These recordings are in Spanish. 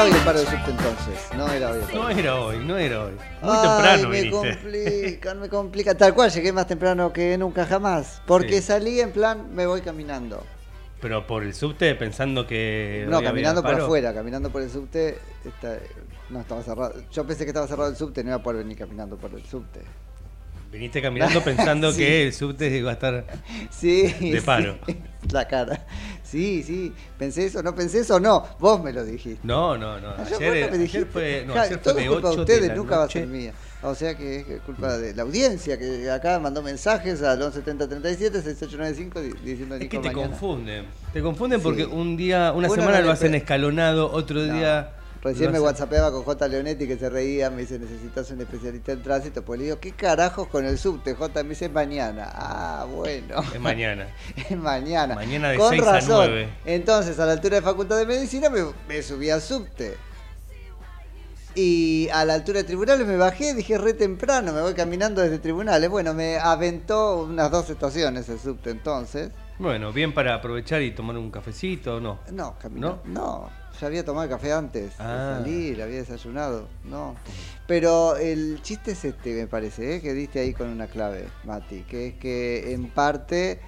era hoy el green paro de subte entonces. No era hoy el paro. No era hoy, no era hoy. Muy Ay, temprano me viniste. complican, me complica. Tal cual, llegué más temprano que nunca jamás. Porque Sí. salí en plan, me voy caminando. Pero por el subte pensando que. No, había caminando por paro. afuera, caminando por el subte. está- no, estaba cerrado. Yo pensé que estaba cerrado el subte, no iba a poder venir caminando por el subte. Viniste caminando pensando Sí. que el subte iba a estar. Sí. De paro. La cara. Sí, sí. Pensé eso, no pensé eso, no. Vos me lo dijiste. No, no, no. Ayer Ayer, no me dijiste. ayer fue, no, Ja, ayer todo fue de es culpa 8 de ustedes, nunca va a ser mía. O sea que es culpa de la audiencia que acá mandó mensajes al 117037 6895 di- diciendo Es que te mañana. confunden. Te confunden Sí. porque un día, una semana no lo hacen escalonado, otro No. día. Recién me whatsappeaba con J. Leonetti que se reía, me dice, necesitas un especialista en tránsito. Pues le digo, ¿qué carajos con el subte? J me dice, mañana. Ah, bueno. Es mañana. Es mañana. Mañana de Con 6 a razón. 9. Entonces, a la altura de Facultad de Medicina me, me subí al subte. Y a la altura de tribunales me bajé, dije re temprano, me voy caminando desde tribunales. Bueno, me aventó unas dos estaciones el subte entonces. Bueno, bien para aprovechar y tomar un cafecito, ¿o no? No, caminó. No, ya había tomado café antes Ah. de salir, había desayunado. No. Pero el chiste es este, me parece, ¿eh? que diste ahí con una clave, Mati, que es que en parte,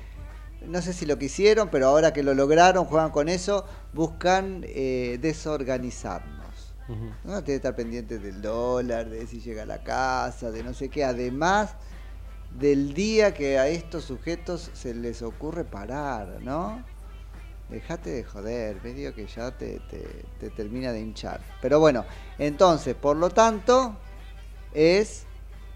no sé si lo quisieron, pero ahora que lo lograron, juegan con eso, buscan eh, desorganizarnos. Ujú. No tiene que estar pendiente del dólar, de si llega a la casa, de no sé qué. Además del día que a estos sujetos se les ocurre parar, ¿no? Dejate de joder, medio que ya te, te- te termina de hinchar. Pero bueno, entonces, por lo tanto, es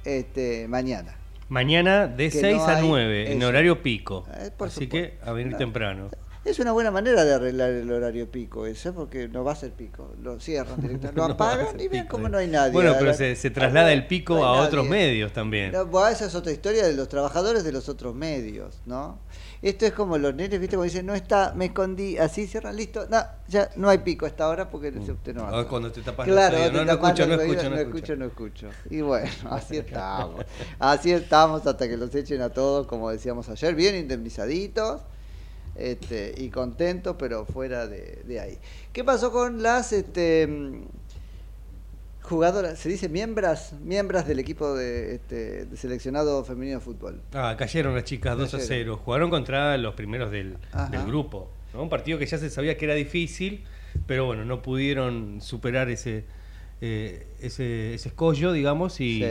este mañana. Mañana de Que 6 no a hay 9, en horario pico. Eh, Así supuesto. que a venir No. temprano. Es una buena manera de arreglar el horario pico ese, porque no va a ser pico. Lo cierran directamente, lo No va a apagan y ven pico, cómo eh. no hay nadie. Bueno, pero se, se traslada el pico no a otros medios también. No, bueno, esa es otra historia de los trabajadores de los otros medios, ¿no? Esto es como los nenes, ¿viste? Cuando dicen, no está, me escondí, así cierran, listo, no, ya no hay pico hasta ahora porque el subte no Ah, anda. cuando te tapas Claro, no, no escucho, no escucho, no escucho, no escucho. Y bueno, así estamos. Así estamos hasta que los echen a todos, como decíamos ayer, bien indemnizaditos este, y contentos, pero fuera de, de ahí. ¿Qué pasó con las este, jugadoras, se dice miembros, miembros del equipo de, este, de seleccionado femenino de fútbol? Ah, cayeron las chicas 2 a Cayeron. 0. Jugaron contra los primeros del, grupo. ¿no? Un partido que ya se sabía que era difícil, pero bueno, no pudieron superar ese, eh, ese, ese escollo, digamos, y, Sí.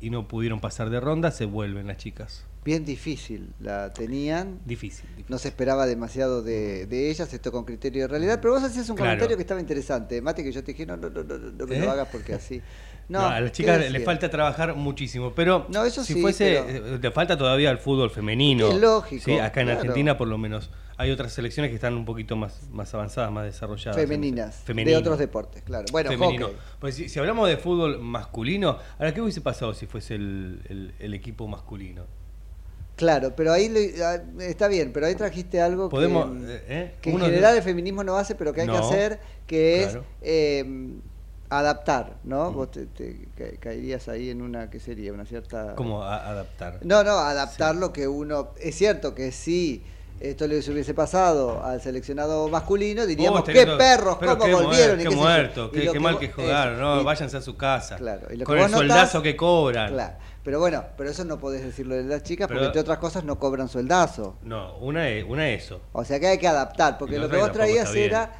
y- y no pudieron pasar de ronda. Se vuelven las chicas. Bien difícil la tenían. Difícil. difícil. No se esperaba demasiado de, de ellas, esto con criterio de realidad. Pero vos hacías un Claro. comentario que estaba interesante. Mate, que yo te dije, no, no, no, no, no me ¿Eh? lo hagas porque así. No, No, a las ¿qué chicas les falta trabajar muchísimo, pero No, eso si sí, fuese, pero- eh, le falta todavía el fútbol femenino. Es lógico, Sí, acá en claro. Argentina por lo menos. Hay otras selecciones que están un poquito más, más avanzadas, más desarrolladas. Femeninas, Femenino. de otros deportes, claro. Bueno, Femenino. Pues si, si hablamos de fútbol masculino, ahora qué hubiese pasado si fuese el, el- el equipo masculino? Claro, pero ahí le- ah, está bien, pero ahí trajiste algo Podemos, que, eh, eh, que en uno de- general el feminismo no hace, pero que hay que hacer, que claro. es eh, adaptar, ¿no? Vos te, te ca- caerías ahí en una, ¿qué sería? Una cierta... ¿Cómo adaptar? No, no, adaptar lo que uno... Es cierto que si esto les hubiese pasado al seleccionado masculino, diríamos, Oh, qué perros, pero cómo qué volvieron. muer- y qué qué sé yo". muerto, qué, que mal que jugaron, no, váyanse a su casa. Claro, y lo que con el vos notás- soldazo que cobran. Claro, pero bueno, pero eso no podés decirlo de las chicas porque entre otras cosas no cobran sueldazo. No, una es, una es eso. O sea que hay que adaptar, porque lo que vos traías era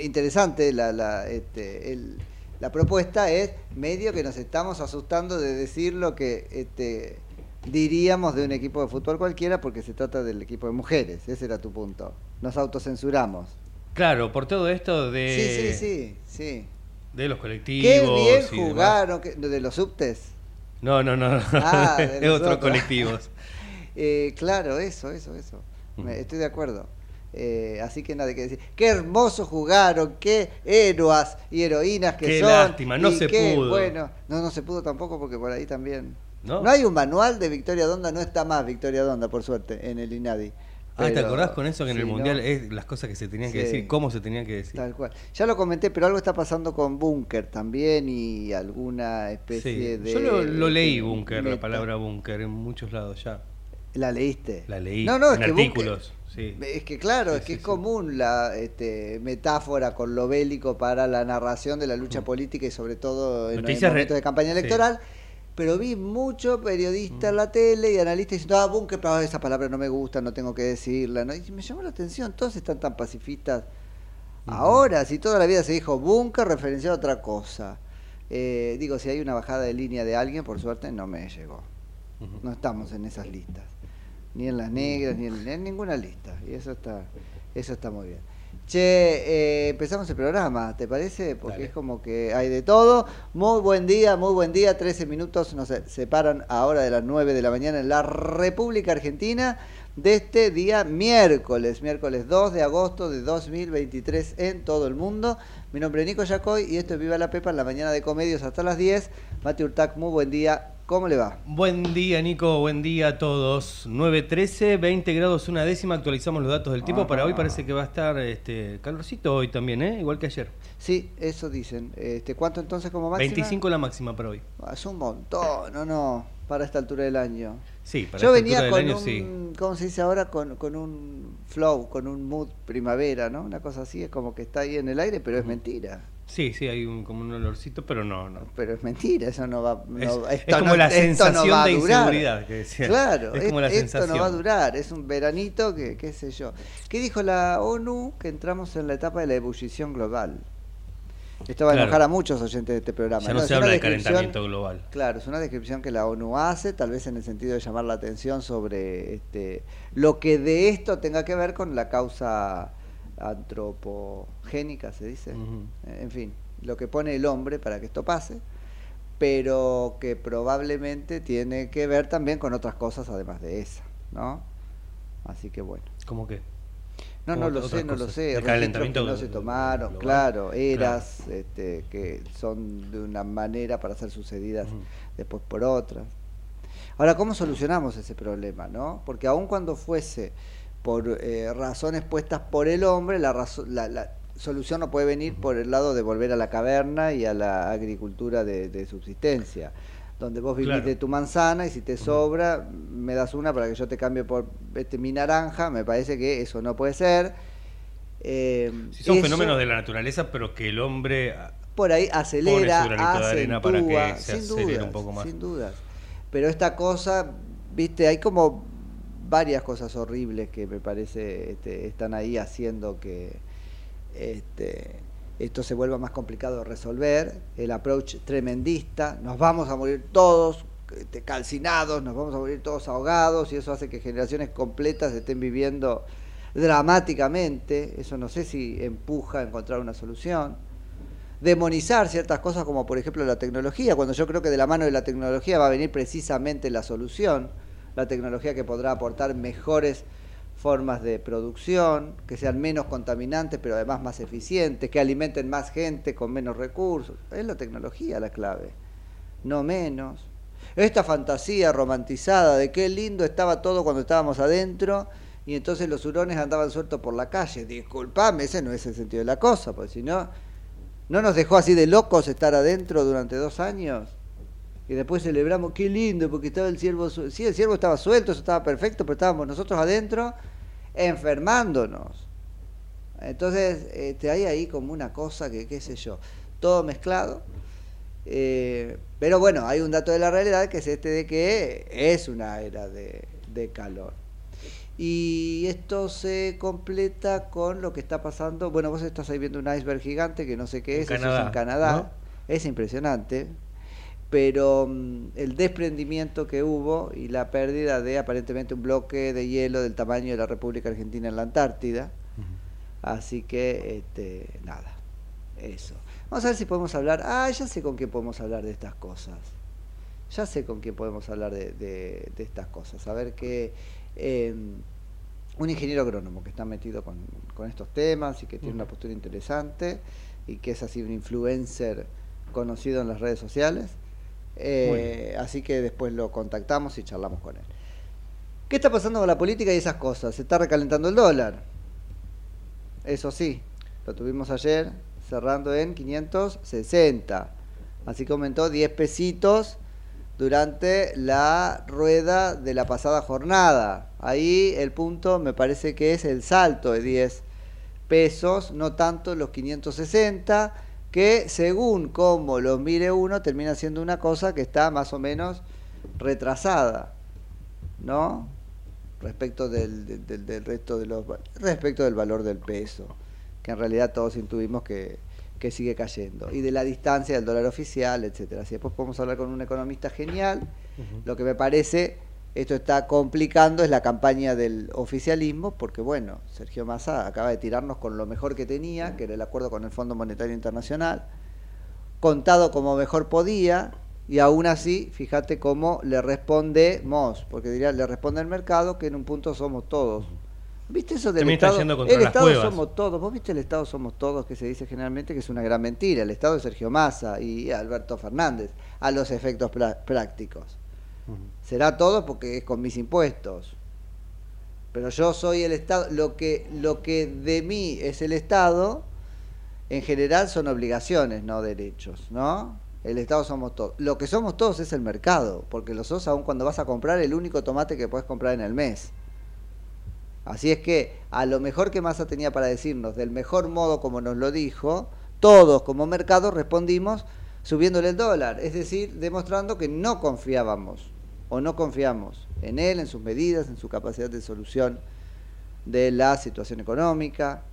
interesante, la, la, este, el- la propuesta es medio que nos estamos asustando de decir lo que este, diríamos de un equipo de fútbol cualquiera porque se trata del equipo de mujeres, ese era tu punto. Nos autocensuramos. Claro, por todo esto de, Sí, sí, sí, sí. de los colectivos. Qué bien y jugaron, de los subtes. No, no, no, no. Ah, de otros colectivos. Eh, claro, eso, eso, eso. Me- estoy de acuerdo. Eh, así que nada que decir. Qué hermoso jugaron, qué héroas y heroínas que Qué son. lástima, no se qué pudo. Bueno, no, no se pudo tampoco porque por ahí también. ¿No? hay un manual de Victoria Donda, no está más Victoria Donda, por suerte, en el INADI. Ah, ¿te acordás con eso que en el Mundial ¿no? es las cosas que se tenían que decir, cómo se tenían que decir? Tal cual. Ya lo comenté, pero algo está pasando con Bunker también y alguna especie Sí. de. Yo lo, lo leí, búnker, la palabra búnker, en muchos lados ya. ¿La leíste? La leí No, no, en es que Bunker- artículos. sí. Es que claro, Sí, es que sí, es común la este, metáfora con lo bélico para la narración de la lucha política y sobre todo en, Mm. Noticias momentos de campaña electoral. Pero vi mucho periodista Mm. en la tele y analistas diciendo, ah, búnker, pero esa palabra no me gusta, no tengo que decirla. ¿no? Y me llamó la atención, todos están tan pacifistas. Ahora, si toda la vida se dijo búnker, referenciado a otra cosa. Eh, digo, si hay una bajada de línea de alguien, por suerte no me llegó. No estamos en esas listas. Ni en las negras, ni en, en ninguna lista. Y eso está, eso está muy bien. Che, eh, empezamos el programa, ¿te parece? Porque Dale. es como que hay de todo. Muy buen día, muy buen día. 13 minutos nos se- separan ahora de las 9 de la mañana en la República Argentina de este día miércoles, miércoles 2 de agosto de 2023 en todo el mundo. Mi nombre es Nico Yacoy y esto es Viva la Pepa en la mañana de Comedios hasta las 10. Mati Urtac, muy buen día. ¿Cómo le va? Buen día, Nico. Buen día a todos. 9.13, 20 grados una décima. Actualizamos los datos del tiempo. Para hoy parece que va a estar este calorcito hoy también, ¿eh? Igual que ayer. Sí, eso dicen. Este, ¿Cuánto entonces como máxima? 25 la máxima para hoy. Ah, Es un montón, no, no, para esta altura del año. Sí, para Yo esta venía altura con del un, año sí. ¿cómo se dice ahora? Con, con un flow, con un mood primavera, ¿no? Una cosa así, es como que está ahí en el aire, pero es mentira. Sí, sí, hay un, como un olorcito, pero no, no. Pero es mentira, eso no va no, Es- como no- la esto no sensación va de inseguridad que decía. Claro, Es como la es- esto no va a sensación. durar, es un veranito que, qué sé yo. ¿Qué dijo la ONU? Que entramos en la etapa de la ebullición global. Esto va a Claro. enojar a muchos oyentes de este programa. Ya no se habla de calentamiento global. Claro, es una descripción que la ONU hace, tal vez en el sentido de llamar la atención sobre este, lo que de esto tenga que ver con la causa antropogénica, se dice. Eh, En fin, lo que pone el hombre para que esto pase, pero que probablemente tiene que ver también con otras cosas además de esa, ¿no? Así que bueno. ¿Cómo que? No, no lo sé, no lo sé. El calentamiento que no se tomaron, global. claro, eras este, que son de una manera para ser sucedidas después por otras. Ahora, ¿cómo solucionamos ese problema, no? Porque aun cuando fuese por eh, razones puestas por el hombre, la, la, la solución no puede venir por el lado de volver a la caverna y a la agricultura de, de subsistencia, donde vos vivís Claro. de tu manzana y si te sobra, me das una para que yo te cambie por este, mi naranja, me parece que eso no puede ser. Eh, Sí, son eso fenómenos de la naturaleza, pero que el hombre ah, por ahí acelera, Pone su granito de arena para que acentúa, se sin acelere dudas, un poco más. sin dudas. Pero esta cosa, viste, hay como varias cosas horribles que me parece este, están ahí haciendo que este, esto se vuelva más complicado de resolver. El approach tremendista, nos vamos a morir todos, este, calcinados, nos vamos a morir todos ahogados y eso hace que generaciones completas estén viviendo dramáticamente. Eso no sé si empuja a encontrar una solución. Demonizar ciertas cosas como por ejemplo la tecnología, cuando yo creo que de la mano de la tecnología va a venir precisamente la solución, la tecnología que podrá aportar mejores formas de producción, que sean menos contaminantes, pero además más eficientes, que alimenten más gente con menos recursos. Es la tecnología la clave, no menos. Esta fantasía romantizada de qué lindo estaba todo cuando estábamos adentro y entonces los hurones andaban sueltos por la calle. Disculpame, ese no es el sentido de la cosa, porque si no, no nos dejó así de locos estar adentro durante dos años. Y después celebramos, qué lindo, porque estaba el ciervo suelto. Sí, el ciervo estaba suelto, eso estaba perfecto, pero estábamos nosotros adentro enfermándonos. Entonces, este, hay ahí como una cosa que, qué sé yo, todo mezclado. Eh, pero bueno, hay un dato de la realidad que es este de que es una era de, de calor. Y esto se completa con lo que está pasando. Bueno, vos estás ahí viendo un iceberg gigante que no sé qué En es, Canadá, eso es en Canadá. ¿no? Es impresionante. Pero mm, el desprendimiento que hubo y la pérdida de aparentemente un bloque de hielo del tamaño de la República Argentina en la Antártida. Así que, este, nada, eso. Vamos a ver si podemos hablar. Ah, ya sé con quién podemos hablar de estas cosas. Ya sé con quién podemos hablar de, de- de estas cosas. A ver qué. eh, un ingeniero agrónomo que está metido con, con estos temas y que tiene una postura interesante y que es así un influencer conocido en las redes sociales. Eh, así que después lo contactamos y charlamos con él. ¿Qué está pasando con la política y esas cosas? Se está recalentando el dólar. Eso sí, lo tuvimos ayer cerrando en 560. Así que aumentó 10 pesitos durante la rueda de la pasada jornada. Ahí el punto me parece que es el salto de 10 pesos, no tanto los 560, que según como los mire uno termina siendo una cosa que está más o menos retrasada, ¿no? Respecto del, del- del- del resto de los respecto del valor del peso, que en realidad todos intuimos que, que sigue cayendo, y de la distancia del dólar oficial, etcétera. Si después podemos hablar con un economista genial, lo que me parece esto está complicando es la campaña del oficialismo, porque bueno, Sergio Massa acaba de tirarnos con lo mejor que tenía, que era el acuerdo con el Fondo Monetario Internacional, contado como mejor podía, y aún así, fíjate cómo le respondemos, porque diría, le responde el mercado que en un punto somos todos. ¿Viste eso del Estado? el Estado cuevas. somos todos. ¿Vos viste el Estado somos todos que se dice generalmente que es una gran mentira? El Estado es Sergio Massa y Alberto Fernández, a los efectos Será todo porque es con mis impuestos. Pero yo soy el Estado. Lo que, lo que de mí es el Estado, en general son obligaciones, no derechos, ¿no? El Estado somos todos. Lo que somos todos es el mercado, porque lo sos aún cuando vas a comprar el único tomate que puedes comprar en el mes. Así es que a lo mejor que Massa tenía para decirnos, del mejor modo como nos lo dijo, todos como mercado respondimos subiéndole el dólar, es decir, demostrando que no confiábamos o no confiamos en él, en sus medidas, en su capacidad de solución de la situación económica.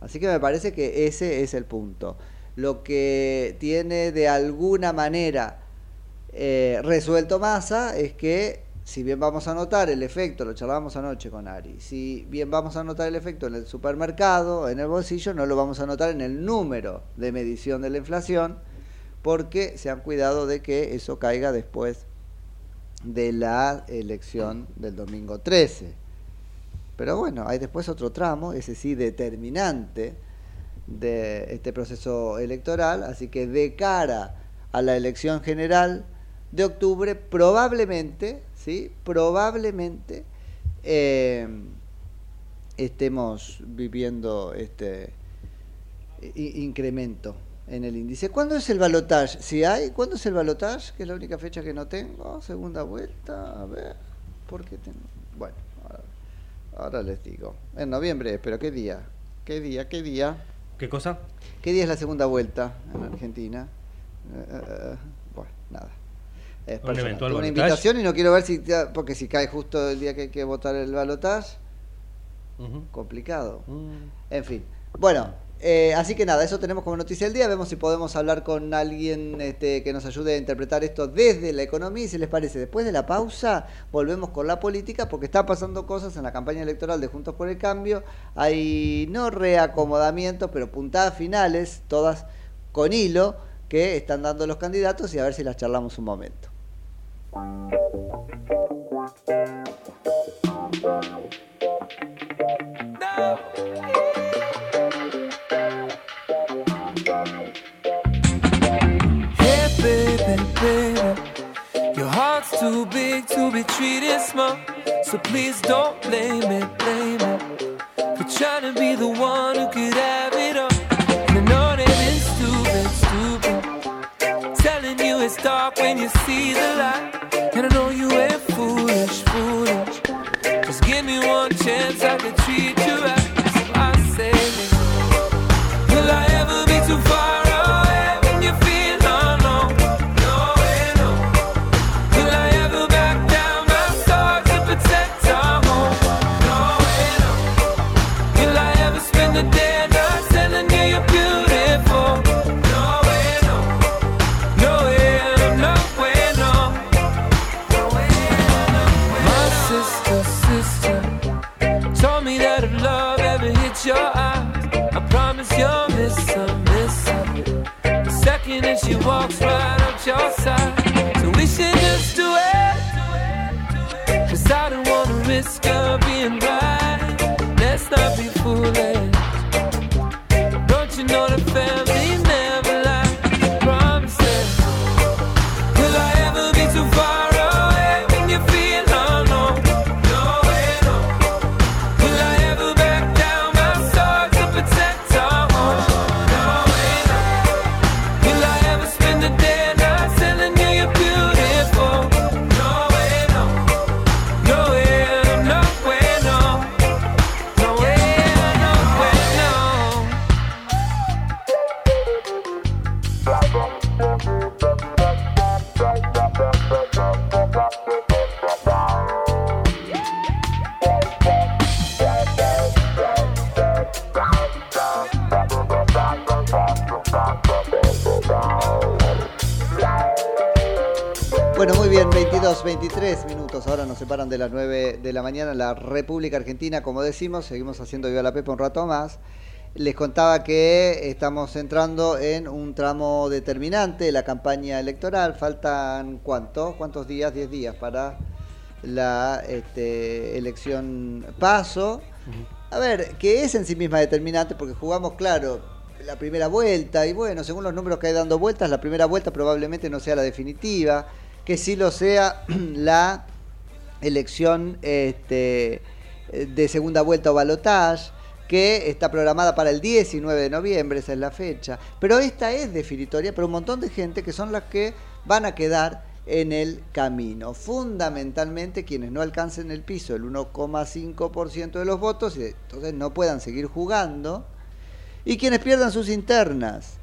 Así que me parece que ese es el punto. Lo que tiene de alguna manera eh, resuelto Massa es que si bien vamos a notar el efecto, lo charlábamos anoche con Ari, si bien vamos a notar el efecto en el supermercado, en el bolsillo, no lo vamos a notar en el número de medición de la inflación, porque se han cuidado de que eso caiga después de la elección del domingo 13. Pero bueno, hay después otro tramo, ese sí determinante, de este proceso electoral, así que de cara a la elección general de octubre, probablemente, ¿sí? Probablemente eh, estemos viviendo este incremento en el índice. ¿Cuándo es el balotage? Si hay, ¿cuándo es el balotage? Que es la única fecha que no tengo. Segunda vuelta, a ver, ¿por qué tengo? Bueno, ahora, ahora les digo. En noviembre, pero ¿qué día? ¿Qué día? ¿Qué día? ¿Qué cosa? ¿Qué día es la segunda vuelta en Argentina? Eh, eh, eh, bueno, nada. Es Un eventual una balotaje. invitación y no quiero ver si, porque si cae justo el día que hay que votar el balotaje, Ujú. complicado. Mm. En fin, bueno, Eh, así que nada, eso tenemos como noticia del día. Vemos si podemos hablar con alguien este, que nos ayude a interpretar esto desde la economía. Si les parece, después de la pausa, volvemos con la política porque está pasando cosas en la campaña electoral de Juntos por el Cambio. Hay no reacomodamientos, pero puntadas finales, todas con hilo, que están dando los candidatos y a ver si las charlamos un momento. Heart's too big to be treated small. So please don't blame it, blame it. For trying to be the one who could have it all. And I know that it's stupid, stupid. Telling you it's dark when you see the light. And I know you ain't foolish, foolish. Just give me one chance, I could treat separan de las 9 de la mañana en la República Argentina, como decimos. Seguimos haciendo Viva la Pepa un rato más. Les contaba que estamos entrando en un tramo determinante de la campaña electoral. Faltan cuántos, cuántos días, 10 días para la este, elección paso. A ver, que es en sí misma determinante porque jugamos, claro, la primera vuelta y bueno, según los números que hay dando vueltas, la primera vuelta probablemente no sea la definitiva, que sí lo sea la elección este, de segunda vuelta o balotage que está programada para el 19 de noviembre, esa es la fecha. Pero esta es definitoria para un montón de gente que son las que van a quedar en el camino. Fundamentalmente quienes no alcancen el piso, el 1,5% de los votos, y entonces no puedan seguir jugando. Y quienes pierdan sus internas,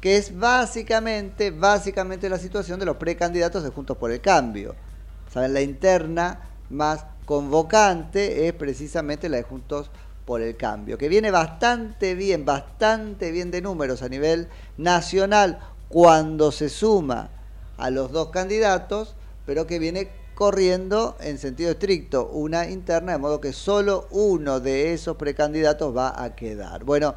que es básicamente, básicamente la situación de los precandidatos de Juntos por el Cambio. La interna más convocante es precisamente la de Juntos por el Cambio, que viene bastante bien, bastante bien de números a nivel nacional cuando se suma a los dos candidatos, pero que viene corriendo en sentido estricto una interna, de modo que solo uno de esos precandidatos va a quedar. Bueno,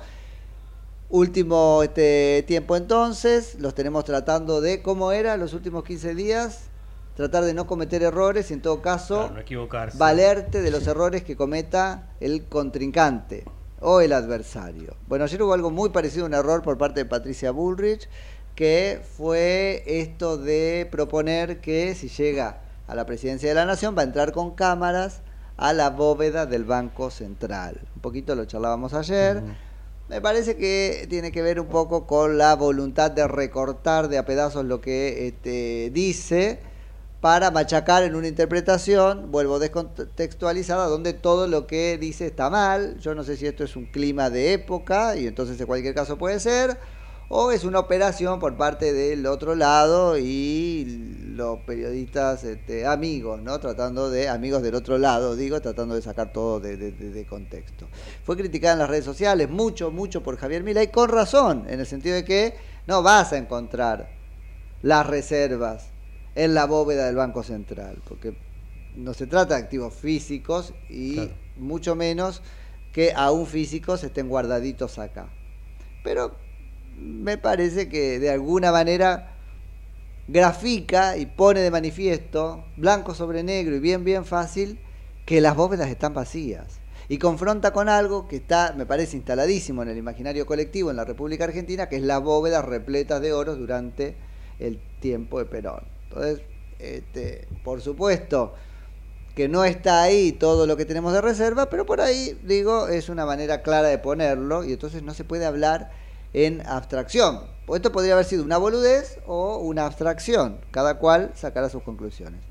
último este tiempo entonces, los tenemos tratando de, ¿cómo era los últimos 15 días? Tratar de no cometer errores y en todo caso Claro, no equivocarse. valerte de los errores que cometa el contrincante o el adversario. Bueno, ayer hubo algo muy parecido a un error por parte de Patricia Bullrich, que fue esto de proponer que si llega a la presidencia de la nación va a entrar con cámaras a la bóveda del Banco Central. Un poquito lo charlábamos ayer. Me parece que tiene que ver un poco con la voluntad de recortar de a pedazos lo que este, dice para machacar en una interpretación, vuelvo descontextualizada, donde todo lo que dice está mal. Yo no sé si esto es un clima de época y entonces en cualquier caso puede ser, o es una operación por parte del otro lado y los periodistas este, amigos, ¿no? Tratando de, amigos del otro lado, digo, tratando de sacar todo de, contexto. Fue criticada en las redes sociales, mucho, mucho por Javier Milei, con razón, en el sentido de que no vas a encontrar las reservas en la bóveda del Banco Central, porque no se trata de activos físicos y mucho menos que aún físicos estén guardaditos acá. Pero me parece que de alguna manera grafica y pone de manifiesto, blanco sobre negro y bien, bien fácil, que las bóvedas están vacías. Y confronta con algo que está, me parece, instaladísimo en el imaginario colectivo en la República Argentina, que es las bóvedas repletas de oros durante el tiempo de Perón. Entonces, este, por supuesto que no está ahí todo lo que tenemos de reserva, pero por ahí, digo, es una manera clara de ponerlo y entonces no se puede hablar en abstracción. Pues esto podría haber sido una boludez o una abstracción, cada cual sacará sus conclusiones.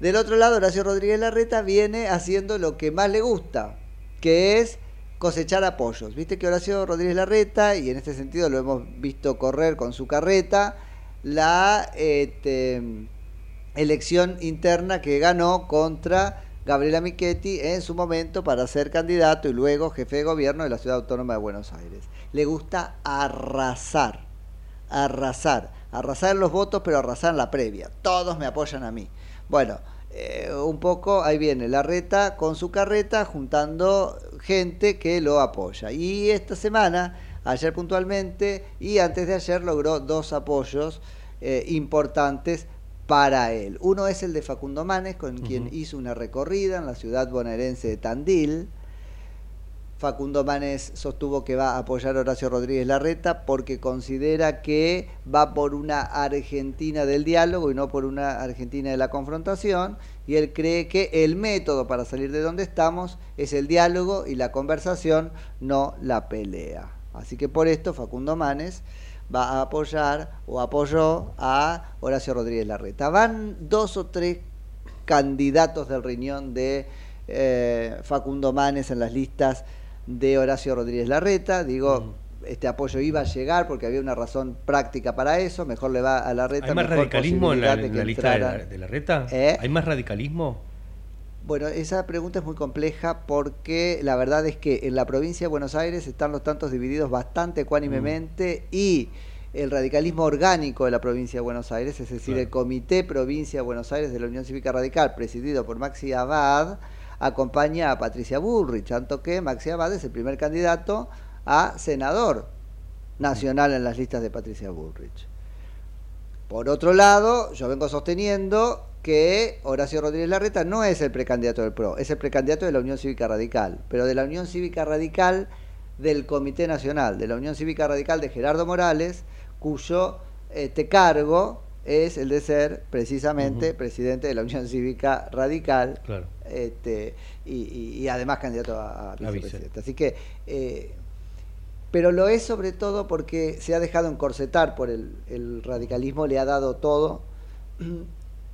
Del otro lado, Horacio Rodríguez Larreta viene haciendo lo que más le gusta, que es cosechar apoyos. Viste que Horacio Rodríguez Larreta, y en este sentido lo hemos visto correr con su carreta, la este, elección interna que ganó contra Gabriela Michetti en su momento para ser candidato y luego jefe de gobierno de la Ciudad Autónoma de Buenos Aires. Le gusta arrasar, arrasar, arrasar en los votos, pero arrasar en la previa. Todos me apoyan a mí. Bueno, eh, un poco ahí viene la reta con su carreta juntando gente que lo apoya. Y esta semana, ayer puntualmente y antes de ayer logró dos apoyos eh, importantes para él. Uno es el de Facundo Manes, con quien hizo una recorrida en la ciudad bonaerense de Tandil. Facundo Manes sostuvo que va a apoyar a Horacio Rodríguez Larreta porque considera que va por una Argentina del diálogo y no por una Argentina de la confrontación. Y él cree que el método para salir de donde estamos es el diálogo y la conversación, no la pelea. Así que por esto Facundo Manes va a apoyar o apoyó a Horacio Rodríguez Larreta. Van dos o tres candidatos del riñón de eh, Facundo Manes en las listas de Horacio Rodríguez Larreta. Digo, este apoyo iba a llegar porque había una razón práctica para eso. Mejor le va a Larreta. ¿Hay más mejor radicalismo en la, en la lista de la, entraran. de la reta? ¿Eh? ¿Hay más radicalismo? Bueno, esa pregunta es muy compleja porque la verdad es que en la provincia de Buenos Aires están los tantos divididos bastante ecuánimemente y el radicalismo orgánico de la provincia de Buenos Aires, es decir, el Comité Provincia de Buenos Aires de la Unión Cívica Radical, presidido por Maxi Abad, acompaña a Patricia Bullrich, tanto que Maxi Abad es el primer candidato a senador nacional en las listas de Patricia Bullrich. Por otro lado, yo vengo sosteniendo que Horacio Rodríguez Larreta no es el precandidato del PRO, es el precandidato de la Unión Cívica Radical, pero de la Unión Cívica Radical del Comité Nacional, de la Unión Cívica Radical de Gerardo Morales, cuyo este cargo es el de ser precisamente presidente de la Unión Cívica Radical Claro. este, y, y- y además candidato a, a A vice. vicepresidente. Así que, eh, pero lo es sobre todo porque se ha dejado encorsetar por el, el radicalismo, le ha dado todo.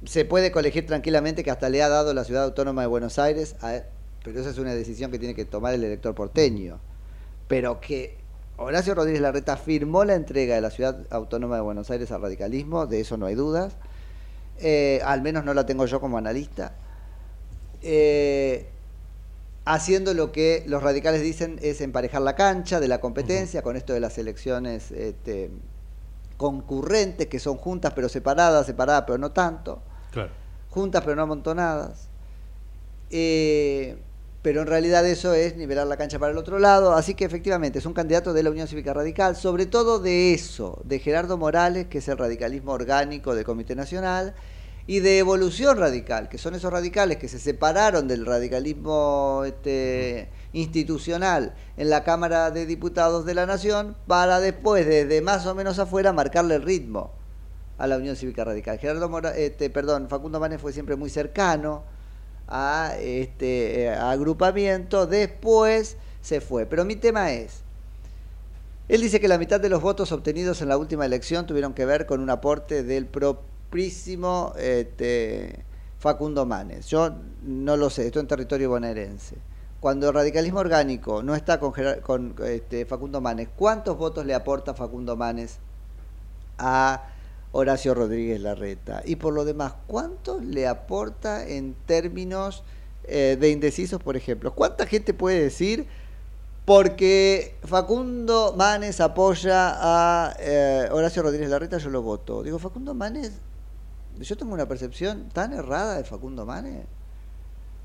Se puede colegir tranquilamente que hasta le ha dado la ciudad autónoma de Buenos Aires, a- pero esa es una decisión que tiene que tomar el elector porteño. Pero que Horacio Rodríguez Larreta firmó la entrega de la ciudad autónoma de Buenos Aires al radicalismo, de eso no hay dudas. Eh, al menos no la tengo yo como analista. Eh, haciendo lo que los radicales dicen es emparejar la cancha de la competencia con esto de las elecciones este, concurrentes, que son juntas pero separadas, separadas pero no tanto, Claro. juntas pero no amontonadas. Eh, pero en realidad eso es nivelar la cancha para el otro lado, así que efectivamente es un candidato de la Unión Cívica Radical, sobre todo de eso, de Gerardo Morales, que es el radicalismo orgánico del Comité Nacional, y de Evolución Radical, que son esos radicales que se separaron del radicalismo este, institucional en la Cámara de Diputados de la Nación, para después, desde más o menos afuera, marcarle el ritmo a la Unión Cívica Radical. Gerardo este, perdón, Facundo Manes fue siempre muy cercano a este eh, agrupamiento, después se fue. Pero mi tema es, él dice que la mitad de los votos obtenidos en la última elección tuvieron que ver con un aporte del propísimo este, Facundo Manes. Yo no lo sé, esto en territorio bonaerense. Cuando el radicalismo orgánico no está con este, Facundo Manes, ¿cuántos votos le aporta Facundo Manes a Horacio Rodríguez Larreta? Y por lo demás, ¿cuánto le aporta en términos eh, de indecisos, por ejemplo? ¿Cuánta gente puede decir, porque Facundo Manes apoya a eh, Horacio Rodríguez Larreta, yo lo voto? Digo, Facundo Manes, yo tengo una percepción tan errada de Facundo Manes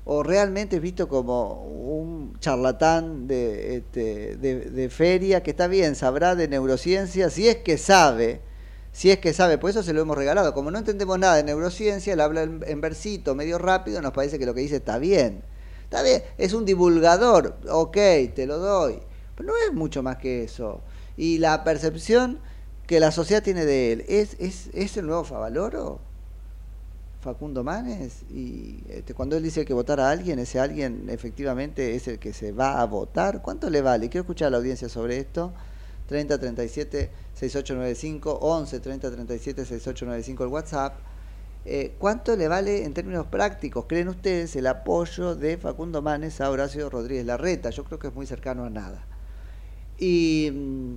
o realmente es visto como un charlatán de, este, de, de feria que está bien, sabrá de neurociencia, si es que sabe, si es que sabe, por eso se lo hemos regalado. Como no entendemos nada de neurociencia, él habla en, en versito, medio rápido, nos parece que lo que dice está bien. Está bien, es un divulgador, ok, te lo doy. Pero no es mucho más que eso. Y la percepción que la sociedad tiene de él, ¿es, es, es el nuevo Favaloro? Facundo Manes y este, cuando él dice que votar a alguien, ese alguien efectivamente es el que se va a votar. ¿Cuánto le vale? Quiero escuchar a la audiencia sobre esto. 30 37 6895 11 30 37 6895 el WhatsApp. Eh, ¿Cuánto le vale en términos prácticos, creen ustedes, el apoyo de Facundo Manes a Horacio Rodríguez Larreta? Yo creo que es muy cercano a nada. Y mm,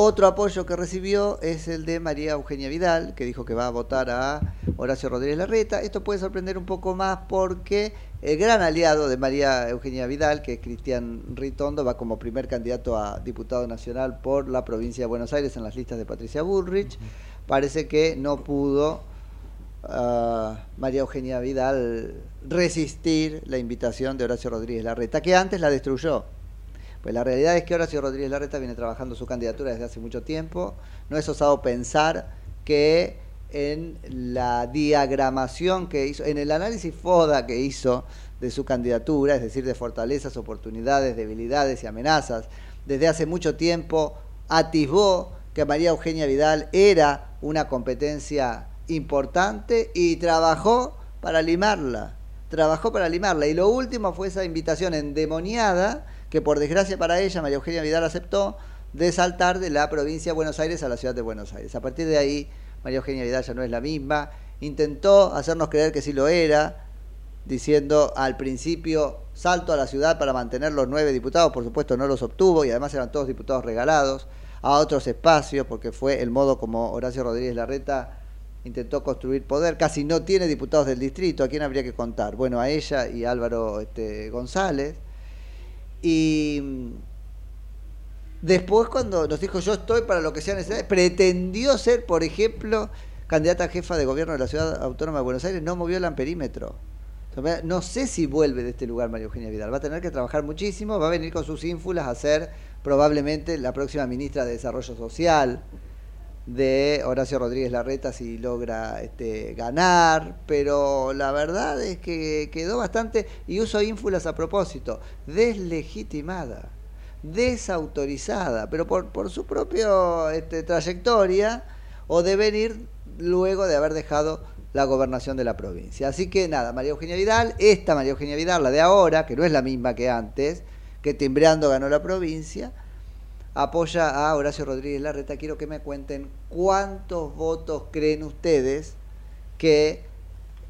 otro apoyo que recibió es el de María Eugenia Vidal, que dijo que va a votar a Horacio Rodríguez Larreta. Esto puede sorprender un poco más porque el gran aliado de María Eugenia Vidal, que es Cristian Ritondo, va como primer candidato a diputado nacional por la provincia de Buenos Aires en las listas de Patricia Bullrich. Parece que no pudo uh, María Eugenia Vidal resistir la invitación de Horacio Rodríguez Larreta, que antes la destruyó. Pues la realidad es que Horacio Rodríguez Larreta viene trabajando su candidatura desde hace mucho tiempo. No es osado pensar que en la diagramación que hizo, en el análisis FODA que hizo de su candidatura, es decir, de fortalezas, oportunidades, debilidades y amenazas, desde hace mucho tiempo atisbó que María Eugenia Vidal era una competencia importante y trabajó para limarla, trabajó para limarla. Y lo último fue esa invitación endemoniada que por desgracia para ella, María Eugenia Vidal aceptó, de saltar de la provincia de Buenos Aires a la ciudad de Buenos Aires. A partir de ahí, María Eugenia Vidal ya no es la misma. Intentó hacernos creer que sí lo era, diciendo al principio salto a la ciudad para mantener los nueve diputados, por supuesto no los obtuvo y además eran todos diputados regalados a otros espacios porque fue el modo como Horacio Rodríguez Larreta intentó construir poder, casi no tiene diputados del distrito, ¿a quién habría que contar? Bueno, a ella y Álvaro este, González. Y después cuando nos dijo yo estoy para lo que sea necesario, pretendió ser, por ejemplo, candidata a jefa de gobierno de la Ciudad Autónoma de Buenos Aires, no movió el amperímetro. No sé si vuelve de este lugar María Eugenia Vidal. Va a tener que trabajar muchísimo, va a venir con sus ínfulas a ser probablemente la próxima ministra de Desarrollo Social de Horacio Rodríguez Larreta si logra este, ganar, pero la verdad es que quedó bastante, y uso ínfulas a propósito, deslegitimada, desautorizada, pero por, por su propia este, trayectoria o de venir luego de haber dejado la gobernación de la provincia. Así que nada, María Eugenia Vidal, esta María Eugenia Vidal, la de ahora, que no es la misma que antes, que timbreando ganó la provincia, apoya a Horacio Rodríguez Larreta. Quiero que me cuenten cuántos votos creen ustedes que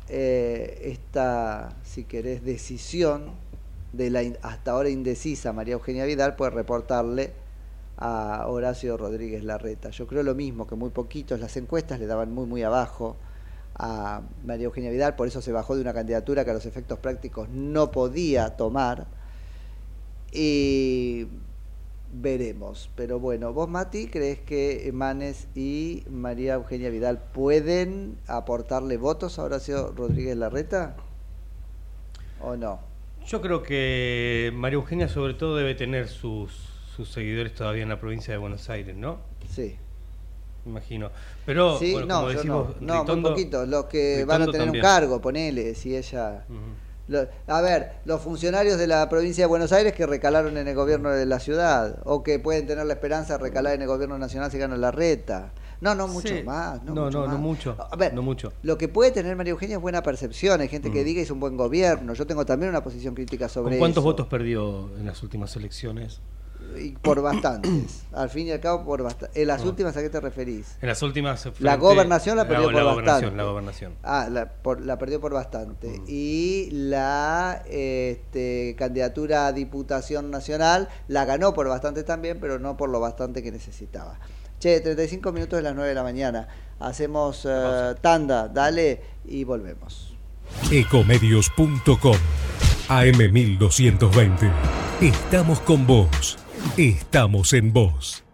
eh, esta, si querés, decisión de la hasta ahora indecisa María Eugenia Vidal puede reportarle a Horacio Rodríguez Larreta. Yo creo lo mismo, que muy poquitos, las encuestas le daban muy, muy abajo a María Eugenia Vidal, por eso se bajó de una candidatura que a los efectos prácticos no podía tomar. Y veremos. Pero bueno, vos Mati, ¿crees que Manes y María Eugenia Vidal pueden aportarle votos a Horacio Rodríguez Larreta? ¿O no? Yo creo que María Eugenia sobre todo debe tener sus, sus seguidores todavía en la provincia de Buenos Aires, ¿no? Sí. Imagino. Pero, sí, bueno, no, como decimos, no, no Ritondo- muy poquitos, los que Ritondo van a tener también. un cargo, ponele, si ella... a ver, los funcionarios de la provincia de Buenos Aires que recalaron en el gobierno de la ciudad, o que pueden tener la esperanza de recalar en el gobierno nacional si ganan la reta. No, no mucho Sí. más. No, No, mucho no, no mucho, A ver, no mucho. Lo que puede tener María Eugenia es buena percepción. Hay gente que Mm. diga es un buen gobierno. Yo tengo también una posición crítica sobre ¿Con cuántos eso. votos perdió en las últimas elecciones? Y por bastantes. al fin y al cabo, por bastantes. ¿En las Ah. últimas a qué te referís? En las últimas. La frente- gobernación la perdió por la gobernación, bastante. La gobernación. Ah, la, por- la perdió por bastante. Mm. Y la este, candidatura a Diputación Nacional la ganó por bastante también, pero no por lo bastante que necesitaba. Che, 35 minutos de las 9 de la mañana. Hacemos eh, tanda, dale y volvemos. Ecomedios.com AM1220. Estamos con vos. Estamos en vos.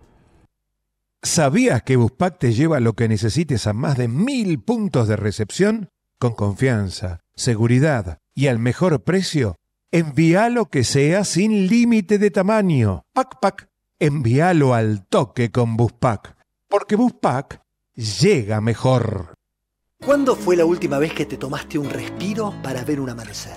¿Sabías que Buspack te lleva lo que necesites a más de mil puntos de recepción? Con confianza, seguridad y al mejor precio. Envíalo que sea sin límite de tamaño. Pac Pac. Envíalo al toque con Buspack. Porque Buspack llega mejor. ¿Cuándo fue la última vez que te tomaste un respiro para ver un amanecer?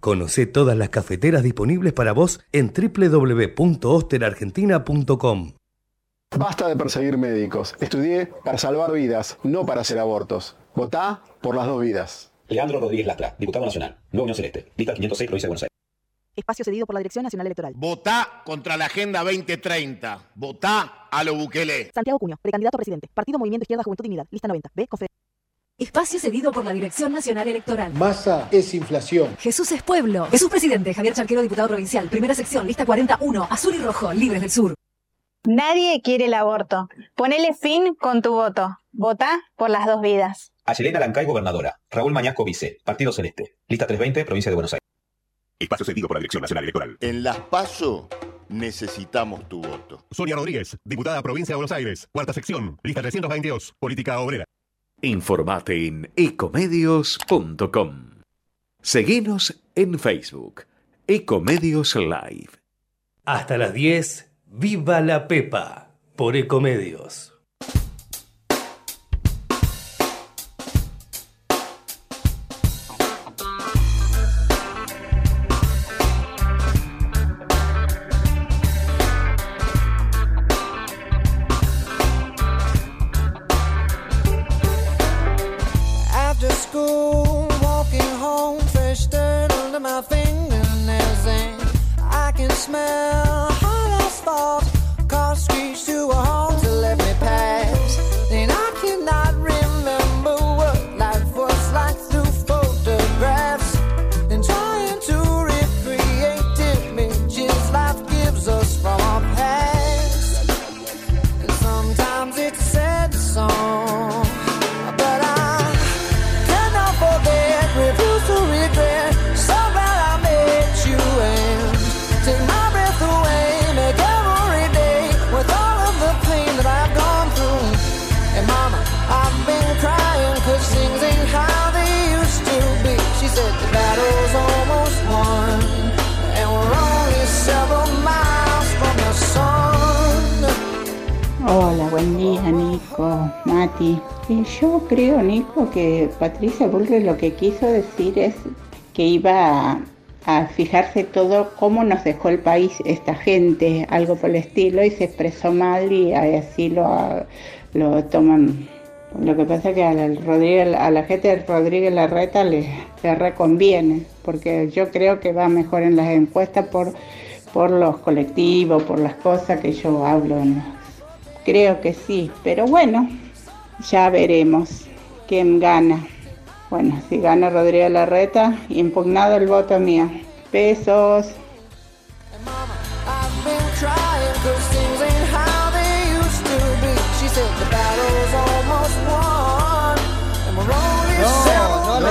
Conoce todas las cafeteras disponibles para vos en www.osterargentina.com. Basta de perseguir médicos. Estudié para salvar vidas, no para hacer abortos. Votá por las dos vidas. Leandro Rodríguez Lastra, diputado nacional, Nueva Unión Celeste, lista 506, provincia de Buenos Aires. Espacio cedido por la Dirección Nacional Electoral. Votá contra la Agenda 2030. Votá a lo Bukele. Santiago Cuño, precandidato a presidente. Partido Movimiento Izquierda Juventud Dignidad. Lista 90. B. Confe. Espacio cedido por la Dirección Nacional Electoral. Masa es inflación. Jesús es pueblo. Jesús presidente. Javier Charquero, diputado provincial. Primera sección, lista 41. Azul y rojo, libres del sur. Nadie quiere el aborto. Ponele fin con tu voto. Votá por las dos vidas. Ayelena Lancay, gobernadora. Raúl Mañasco, vice. Partido Celeste. Lista 320, provincia de Buenos Aires. Espacio cedido por la Dirección Nacional Electoral. En las PASO necesitamos tu voto. Sonia Rodríguez, diputada provincia de Buenos Aires. Cuarta sección, lista 322, política obrera. Informate en ecomedios.com. Seguinos en Facebook. Ecomedios Live. Hasta las 10, Viva la Pepa, por Ecomedios. Mati. Eh, Yo creo, Nico, que Patricia Bullrich lo que quiso decir es que iba a, fijarse todo cómo nos dejó el país esta gente, algo por el estilo, y se expresó mal y así lo, lo toman. Lo que pasa es que a la, Rodríguez- a la gente de Rodríguez Larreta le, le reconviene, porque yo creo que va mejor en las encuestas por, por los colectivos, por las cosas que yo hablo Creo que sí, pero bueno, ya veremos quién gana. Bueno, si gana Rodríguez Larreta, impugnado el voto mío. Besos.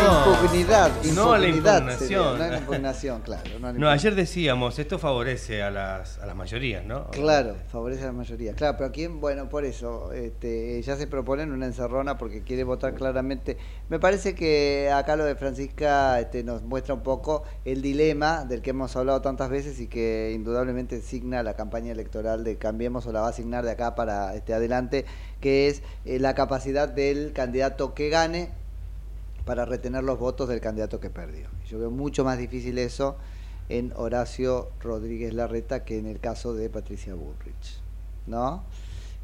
No, impugnidad. No la impugnación. sería, no a la impugnación, claro. no ayer decíamos, esto favorece a las, a las mayorías, ¿no? Claro, favorece a la mayoría. Claro, pero aquí, bueno, por eso, este, ya se proponen una encerrona porque quiere votar claramente. Me parece que acá lo de Francisca este, nos muestra un poco el dilema del que hemos hablado tantas veces y que indudablemente signa la campaña electoral de Cambiemos o la va a asignar de acá para este, adelante, que es eh, la capacidad del candidato que gane para retener los votos del candidato que perdió. Yo veo mucho más difícil eso en Horacio Rodríguez Larreta que en el caso de Patricia Bullrich, ¿no?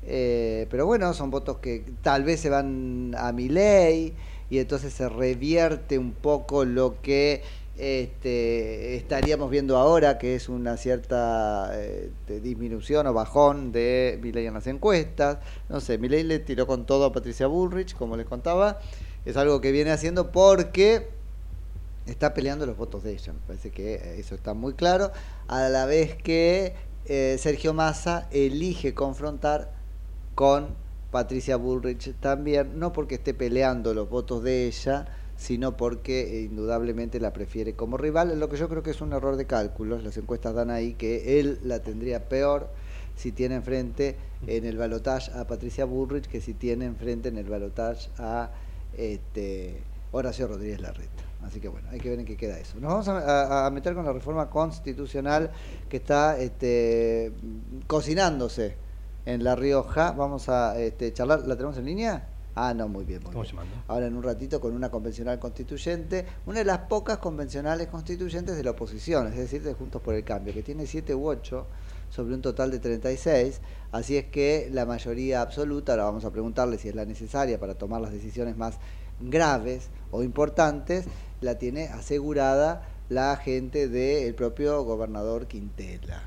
Eh, pero bueno, son votos que tal vez se van a mi ley y entonces se revierte un poco lo que este, estaríamos viendo ahora, que es una cierta eh, disminución o bajón de Milei en las encuestas. No sé, Milei le tiró con todo a Patricia Bullrich, como les contaba. Es algo que viene haciendo porque está peleando los votos de ella. Me parece que eh, eso está muy claro. A la vez que eh, Sergio Massa elige confrontar con Patricia Bullrich también, no porque esté peleando los votos de ella, sino porque eh, indudablemente la prefiere como rival, lo que yo creo que es un error de cálculos. Las encuestas dan ahí que él la tendría peor si tiene enfrente en el balotaje a Patricia Bullrich que si tiene enfrente en el balotaje a este, Horacio Rodríguez Larreta. Así que bueno, hay que ver en qué queda eso. Nos vamos a, a- a meter con la reforma constitucional que está este, cocinándose en La Rioja. Vamos a este, charlar. ¿La tenemos en línea? Ah, no, muy bien. Muy Estamos bien. llamando. Ahora en un ratito con una convencional constituyente, una de las pocas convencionales constituyentes de la oposición, es decir, de Juntos por el Cambio, que tiene 7 u 8 sobre un total de 36. Así es que la mayoría absoluta, ahora vamos a preguntarle si es la necesaria para tomar las decisiones más graves o importantes, la tiene asegurada la gente del propio gobernador Quintela,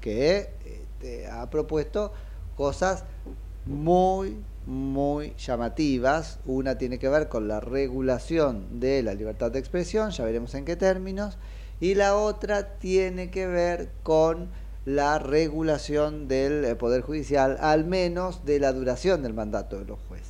que este, ha propuesto cosas muy, muy llamativas. Una tiene que ver con la regulación de la libertad de expresión, ya veremos en qué términos, y la otra tiene que ver con la regulación del eh, Poder Judicial, al menos de la duración del mandato de los jueces.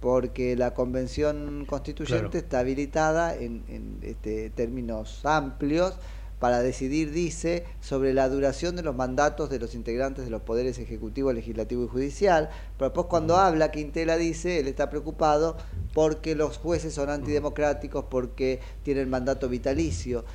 Porque la convención constituyente Claro. está habilitada en, en, este, términos amplios para decidir, dice, sobre la duración de los mandatos de los integrantes de los poderes ejecutivo, legislativo y judicial. Pero después cuando habla, Quintela dice, él está preocupado porque los jueces son antidemocráticos, porque tienen mandato vitalicio.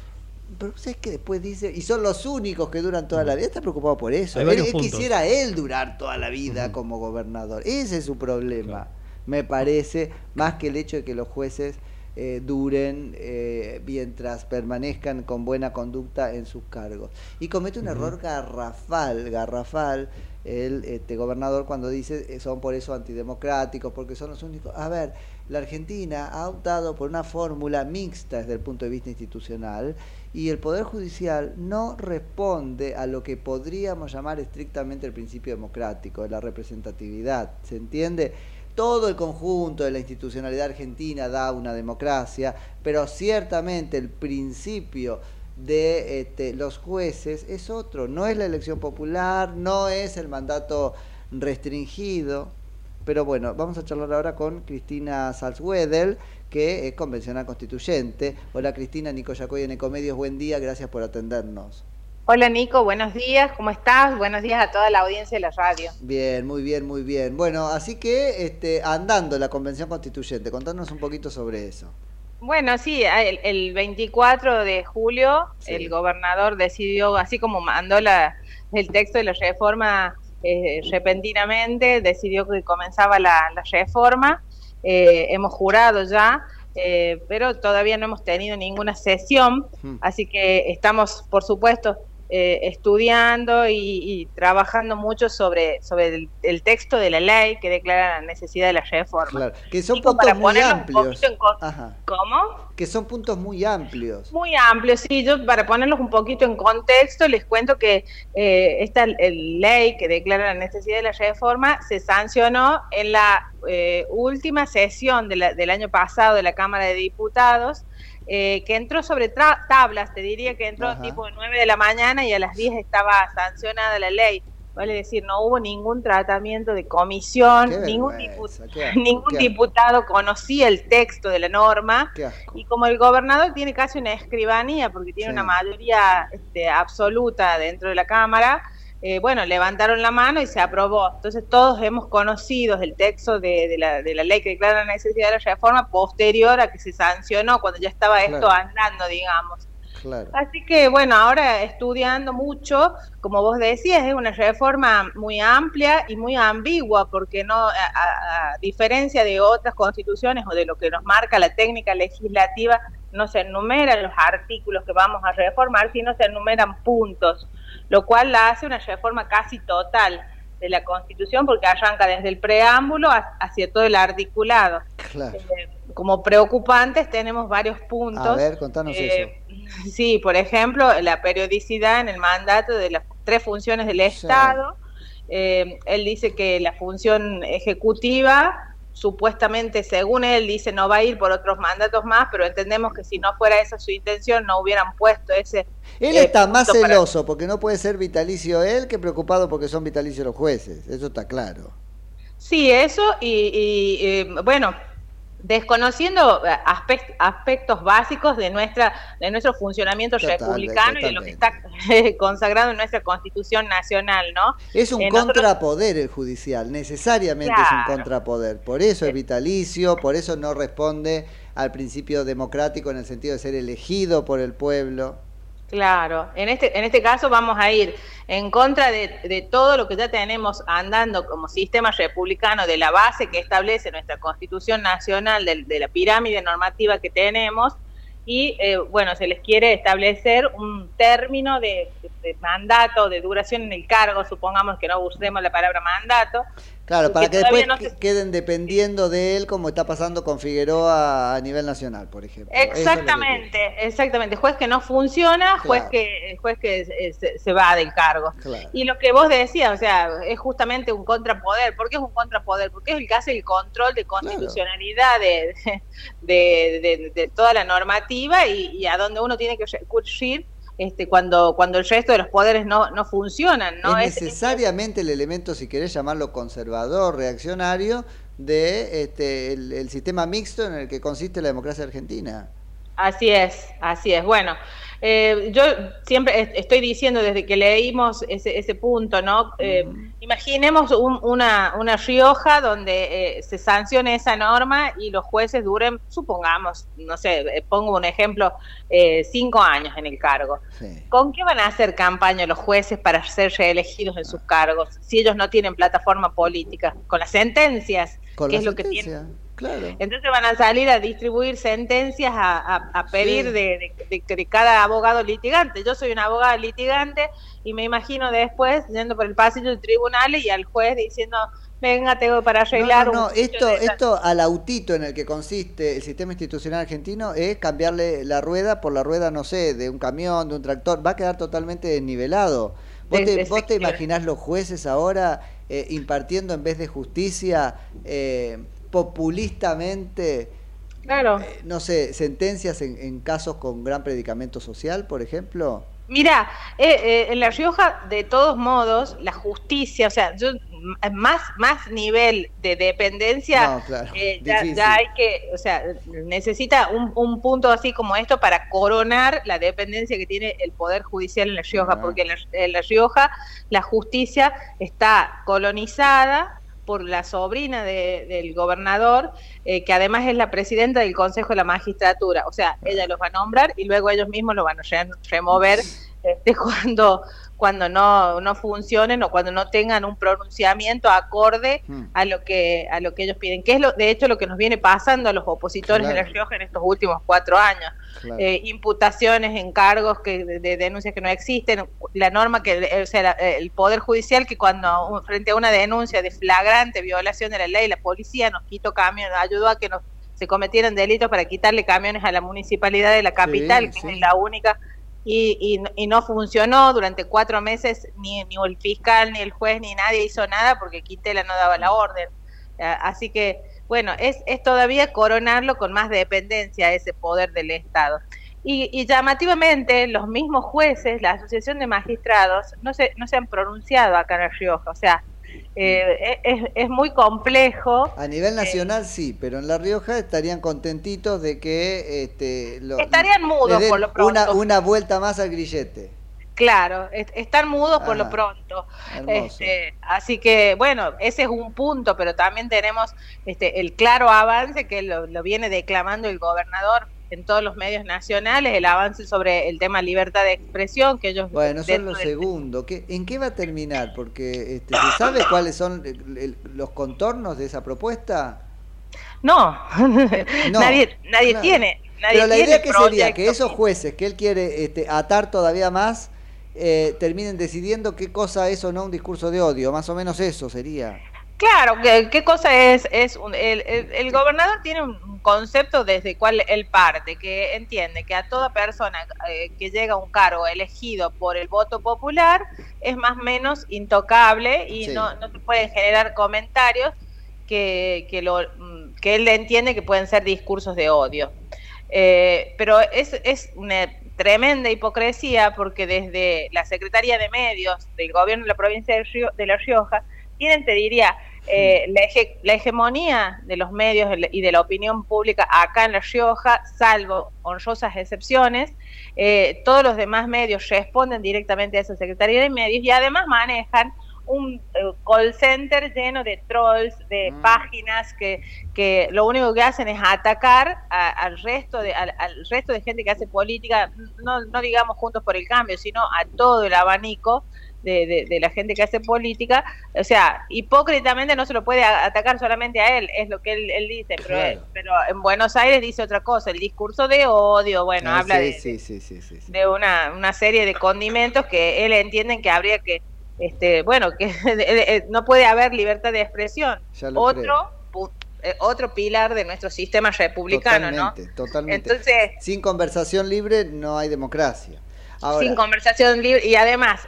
Pero ¿sabes que después dice? Y son los únicos que duran toda la vida. Está preocupado por eso. Él, quisiera él durar toda la vida como gobernador. Ese es su problema, me parece, más que el hecho de que los jueces eh, duren eh, mientras permanezcan con buena conducta en sus cargos. Y comete un error garrafal, garrafal, el este, gobernador cuando dice eh, son por eso antidemocráticos, porque son los únicos. A ver, la Argentina ha optado por una fórmula mixta desde el punto de vista institucional y el Poder Judicial no responde a lo que podríamos llamar estrictamente el principio democrático, de la representatividad. ¿Se entiende? Todo el conjunto de la institucionalidad argentina da una democracia, pero ciertamente el principio de este, los jueces es otro, no es la elección popular, no es el mandato restringido, pero bueno, vamos a charlar ahora con Cristina Salzwedel, que es convencional constituyente. Hola Cristina, Nico Yacoy en Ecomedios, buen día, gracias por atendernos. Hola Nico, buenos días, ¿cómo estás? Buenos días a toda la audiencia de la radio. Bien, muy bien, muy bien. Bueno, así que este, andando la convención constituyente, contanos un poquito sobre eso. Bueno, sí, el, el 24 de julio Sí. el gobernador decidió, así como mandó la, el texto de la reforma eh, repentinamente, decidió que comenzaba la, la reforma. Eh, hemos jurado ya, eh, pero todavía no hemos tenido ninguna sesión, Hmm. así que estamos, por supuesto, eh, estudiando y, y trabajando mucho sobre, sobre el, el texto de la ley que declara la necesidad de la reforma. Claro, que son puntos muy amplios. en. ¿Cómo? Que son puntos muy amplios. Muy amplio, sí. Yo para ponerlos un poquito en contexto les cuento que eh, esta el- ley que declara la necesidad de la reforma se sancionó en la eh, última sesión de la- del año pasado de la Cámara de Diputados, eh, que entró sobre tra- tablas, te diría que entró Ajá. tipo 9 de la mañana y a las 10 estaba sancionada la ley. Vale decir, no hubo ningún tratamiento de comisión, ningún, vergüenza, dipu- qué asco, ningún qué diputado conocía el texto de la norma. Y como el gobernador tiene casi una escribanía, porque tiene Sí. una mayoría este, absoluta dentro de la Cámara, eh, bueno, levantaron la mano y se aprobó. Entonces todos hemos conocido el texto de, de la, de la ley que declara la necesidad de la reforma posterior a que se sancionó, cuando ya estaba esto Claro. andando, digamos. Claro. Así que bueno, ahora estudiando mucho, como vos decías, es una reforma muy amplia y muy ambigua, porque no, a, a- a diferencia de otras constituciones o de lo que nos marca la técnica legislativa, no se enumeran los artículos que vamos a reformar, sino se enumeran puntos, lo cual la hace una reforma casi total de la Constitución, porque arranca desde el preámbulo ha- hacia todo el articulado. Claro. Eh, como preocupantes tenemos varios puntos. A ver, contanos Eh, Sí, por ejemplo, la periodicidad en el mandato de las tres funciones del Estado. Eh, él dice que la función ejecutiva, supuestamente, según él, dice no va a ir por otros mandatos más, pero entendemos que si no fuera esa su intención, no hubieran puesto ese. Él eh, está más para- celoso porque no puede ser vitalicio él que preocupado porque son vitalicios los jueces. Eso está claro. Sí, eso, y, y, eh, bueno, desconociendo eh, aspect- aspectos básicos de nuestra de nuestro funcionamiento Total, republicano y de lo que está consagrado en nuestra Constitución Nacional, ¿no? Es un Eh, nosotros- contrapoder el judicial, necesariamente es un contrapoder. Por eso es vitalicio, por eso no responde al principio democrático en el sentido de ser elegido por el pueblo. Claro, en este, en este caso vamos a ir en contra de, de todo lo que ya tenemos andando como sistema republicano, de la base que establece nuestra Constitución Nacional, del- de, la pirámide normativa que tenemos, y eh, bueno, se les quiere establecer un término de, de- de mandato, de duración en el cargo, supongamos que no usemos la palabra mandato. Claro, para que después no que- queden dependiendo de él como está pasando con Figueroa a nivel nacional, por ejemplo. Es Exactamente, exactamente. Juez que no funciona, juez Claro. que juez que eh, se, se va del cargo. Claro. Y lo que vos decías, o sea, es justamente un contrapoder. ¿Por qué es un contrapoder? Porque es el que hace el control de constitucionalidad de, de, de- de toda la normativa y, y a donde uno tiene que recurrir este, cuando, cuando el resto de los poderes no, no funcionan. ¿no? es Es- necesariamente el elemento, si querés llamarlo conservador, reaccionario, de este, el, el sistema mixto en el que consiste la democracia argentina. Así es, así es. Bueno, eh, yo siempre est- estoy diciendo desde que leímos ese, ese punto, ¿no? Eh, Imaginemos un- una, una Rioja donde eh, se sancione esa norma y los jueces duren, supongamos, no sé, eh, pongo un ejemplo, eh, cinco años en el cargo. ¿Con qué van a hacer campaña los jueces para ser reelegidos en sus cargos si ellos no tienen plataforma política? Con las sentencias, Con que la es lo que tienen. claro. Entonces van a salir a distribuir sentencias, a, a- a pedir Sí. de, de- de- de cada abogado litigante. Yo soy una abogada litigante y me imagino después yendo por el pasillo de tribunales y al juez diciendo, venga, tengo para arreglar No, no, no, un juicio esto, de esa-". esto al autito en el que consiste el sistema institucional argentino es cambiarle la rueda por la rueda, no sé, de un camión, de un tractor, va a quedar totalmente desnivelado. ¿Vos te, vos te imaginás los jueces ahora eh, impartiendo en vez de justicia eh, populistamente, Claro. eh, no sé, sentencias en, en casos con gran predicamento social, por ejemplo? Mira, eh, eh, en La Rioja, de todos modos, la justicia, o sea, yo, más, más nivel de dependencia, No, claro, eh, ya hay que, o sea, necesita un, un punto así como esto para coronar la dependencia que tiene el Poder Judicial en La Rioja, Ah. porque en la, en La Rioja la justicia está colonizada por la sobrina de- del gobernador, eh, que además es la presidenta del Consejo de la Magistratura. O sea, ella los va a nombrar y luego ellos mismos lo van a re- remover este, cuando, cuando no, no funcionen o cuando no tengan un pronunciamiento acorde Hmm. a lo que a lo que ellos piden, que es lo, de hecho lo que nos viene pasando a los opositores de Claro. La Rioja en estos últimos cuatro años. Claro. Eh, imputaciones en cargos que de, de denuncias que no existen, la norma que, o sea, la- el Poder Judicial que cuando frente a una denuncia de flagrante violación de la ley, la policía nos quitó camiones, ayudó a que nos se cometieran delitos para quitarle camiones a la municipalidad de la capital, que sí. es la única, y, y, y no funcionó durante cuatro meses, ni, ni el fiscal, ni el juez, ni nadie hizo nada porque Quintela no daba la orden. Ah, Así que, bueno, es, es todavía coronarlo con más dependencia a ese poder del Estado. Y, y llamativamente, los mismos jueces, la Asociación de Magistrados, no se, no se han pronunciado acá en La Rioja. O sea, eh, es, es muy complejo. A nivel nacional sí, pero en La Rioja estarían contentitos de que este, lo- Estarían mudos por lo pronto. Una, una vuelta más al grillete. Claro, est- están mudos por Ah, lo pronto. hermoso. Este, así que, bueno, ese es un punto, pero también tenemos este, el claro avance que lo, lo viene declamando el gobernador en todos los medios nacionales, el avance sobre el tema libertad de expresión, que ellos... Bueno, eso es dentro lo del- segundo. ¿Qué, ¿En qué va a terminar? Porque este, ¿se sabe cuáles son el- el- los contornos de esa propuesta? No, No, nadie, nadie tiene. Nadie Pero la tiene idea que sería que esos jueces que él quiere este, atar todavía más eh, terminen decidiendo qué cosa es o no un discurso de odio. Más o menos eso sería. Claro, ¿qué, qué cosa es? es un- el, el- el gobernador tiene un concepto desde el cual él parte, que entiende que a toda persona eh, que llega a un cargo elegido por el voto popular es más o menos intocable y Sí. no, no se pueden generar comentarios que, que, lo, mm, que él entiende que pueden ser discursos de odio. Eh, pero es, es una tremenda hipocresía porque desde la Secretaría de Medios del gobierno de la provincia de, Río- de La Rioja tienen, te diría, eh, la, hege- la hegemonía de los medios y de la opinión pública acá en La Rioja, salvo honrosas excepciones, eh, todos los demás medios responden directamente a esa Secretaría de Medios y además manejan un eh, call center lleno de trolls, de páginas que, que lo único que hacen es atacar a- al resto de al, al resto de gente que hace política, no, no digamos juntos por el cambio, sino a todo el abanico de, de- de la gente que hace política. O sea, hipócritamente no se lo puede atacar solamente a él, es lo que él, él dice, pero, Claro. pero en Buenos Aires dice otra cosa, el discurso de odio, bueno, Ah, habla sí, de, sí, sí, una, una serie de condimentos que él entiende que habría que, este, bueno, que no puede haber libertad de expresión. Otro, pu- eh, otro pilar de nuestro sistema republicano, ¿no? Totalmente, totalmente. Entonces, Sin conversación libre no hay democracia. Ahora, sin conversación libre y además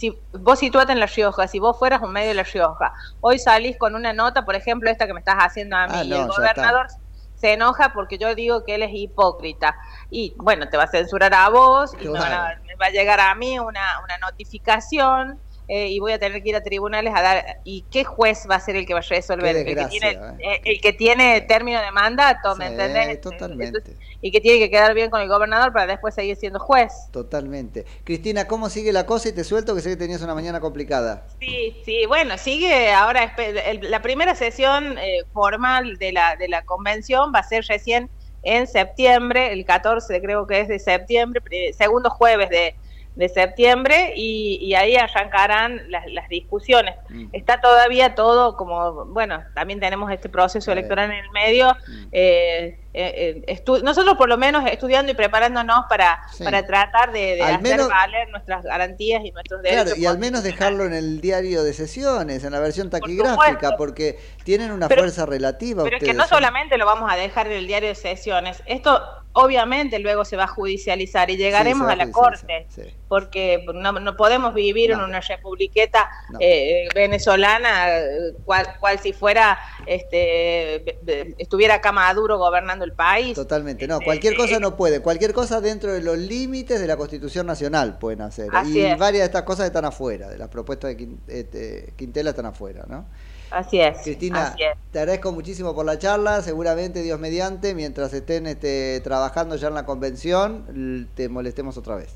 si vos situate en La Rioja, si vos fueras un medio de La Rioja, hoy salís con una nota, por ejemplo, esta que me estás haciendo a mí, Ah, y el gobernador se enoja porque yo digo que él es hipócrita. Y bueno, te va a censurar a vos, y me, van a- me va a llegar a mí una, una notificación. Eh, y voy a tener que ir a tribunales a dar y qué juez va a ser el que va a resolver el que tiene eh, el que tiene término de mandato ¿me Sí, entendés? totalmente. y que tiene que quedar bien con el gobernador para después seguir siendo juez totalmente. Cristina, ¿cómo sigue la cosa? Y te suelto que sé que tenías una mañana complicada. Sí, sí, bueno, sigue ahora el- la primera sesión eh, formal de la, de la convención va a ser recién en septiembre, el 14 creo que es de septiembre, eh, segundo jueves de, de septiembre, y, y ahí arrancarán las, las discusiones. Está todavía todo como, bueno, también tenemos este proceso electoral en el medio. eh, eh, eh, nosotros por lo menos estudiando y preparándonos para, Sí. para tratar de, hacer menos- valer nuestras garantías y nuestros derechos. Claro, y al menos dejarlo en el diario de sesiones, en la versión taquigráfica, porque tienen una Pero- fuerza relativa Pero es que no ¿eh? solamente lo vamos a dejar en el diario de sesiones, esto obviamente luego se va a judicializar y llegaremos a la corte, porque no, no podemos vivir en una republiqueta No. eh, venezolana eh, cual, cual si fuera, este, be- estuviera acá Maduro el país. Totalmente, no, Este, cualquier cosa eh, no puede, cualquier cosa dentro de los límites de la Constitución Nacional pueden hacer. Así y es. varias de estas cosas están afuera, de las propuestas de Quin- Quintela están afuera, ¿no? Así es. Cristina, así es. te agradezco muchísimo por la charla, seguramente Dios mediante, mientras estén este, trabajando ya en la convención, te molestemos otra vez.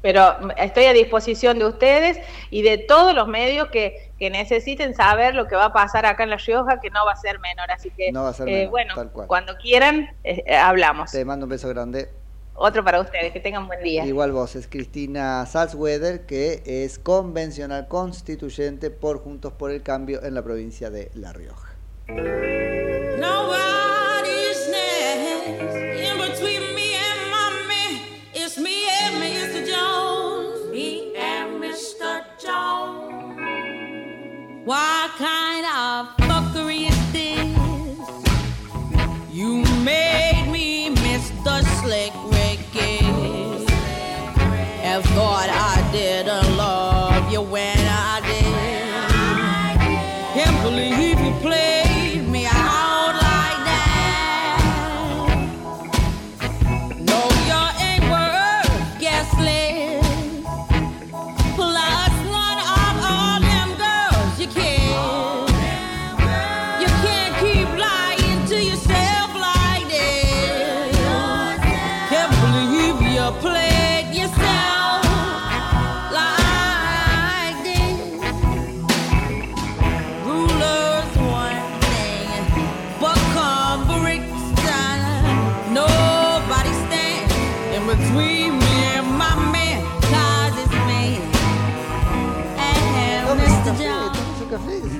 Pero estoy a disposición de ustedes y de todos los medios que, que necesiten saber lo que va a pasar acá en La Rioja, que no va a ser menor. Así que, No va a ser eh, menor, bueno, tal cual. cuando quieran, eh, eh, hablamos. Te mando un beso grande. Otro para ustedes, que tengan buen día. Igual vos, es Cristina Salzweder, que es convencional constituyente por Juntos por el Cambio en la provincia de La Rioja. Nobody's stone. Why can't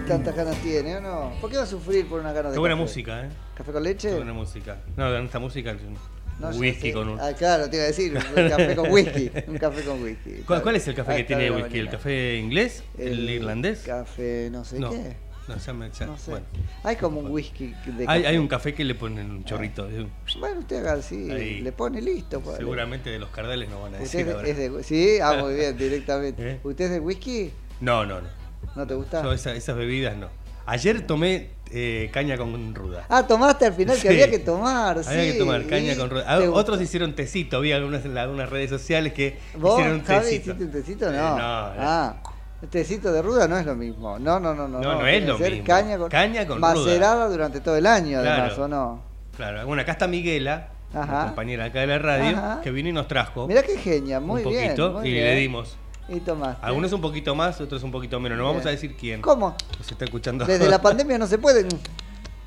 tantas ganas tiene, ¿o no? ¿Por qué va a sufrir por una ganas de Qué buena café? música, ¿eh? ¿Café con leche? Qué buena música. No, esta música No, whisky con un... Ah, claro, te iba a decir, un café con whisky. Un café con whisky. ¿Cuál, cuál es el café Ah, que tiene whisky? ¿El café inglés? ¿El, irlandés? Café no sé No. qué. No, ya me... ya- No sé. bueno. Hay como un whisky de Hay, café. hay un café que le ponen un chorrito. un- Bueno, usted haga así, Ahí. le pone listo. pues. Seguramente de los cardales no van a ¿Usted decir de, es de- Sí, ah, muy bien, directamente. ¿Eh? ¿Usted es de whisky? No, no, no. ¿No te gusta? Esa- esas bebidas no. Ayer tomé eh, caña con ruda. Ah, tomaste al final Sí. que había que tomar, sí. Había que tomar caña ¿y con ruda. Otros hicieron tecito. Vi algunas en la- algunas redes sociales que ¿Vos, hicieron un Javi, tecito. hiciste un tecito? No. Eh, no, ah, el tecito de ruda no es lo mismo. No, no, no, no. No, no es lo mismo. Caña con, Caña con ruda. macerada durante todo el año, Claro. además, ¿o no? Claro, bueno, acá está Miguela, Ajá. compañera acá de la radio, Ajá. que vino y nos trajo Mirá qué genia, muy un bien. poquito muy y bien. le dimos. Y tomaste. Algunos un poquito más, otros un poquito menos. No vamos a decir quién. ¿Cómo? Se está escuchando. Desde la pandemia no se pueden.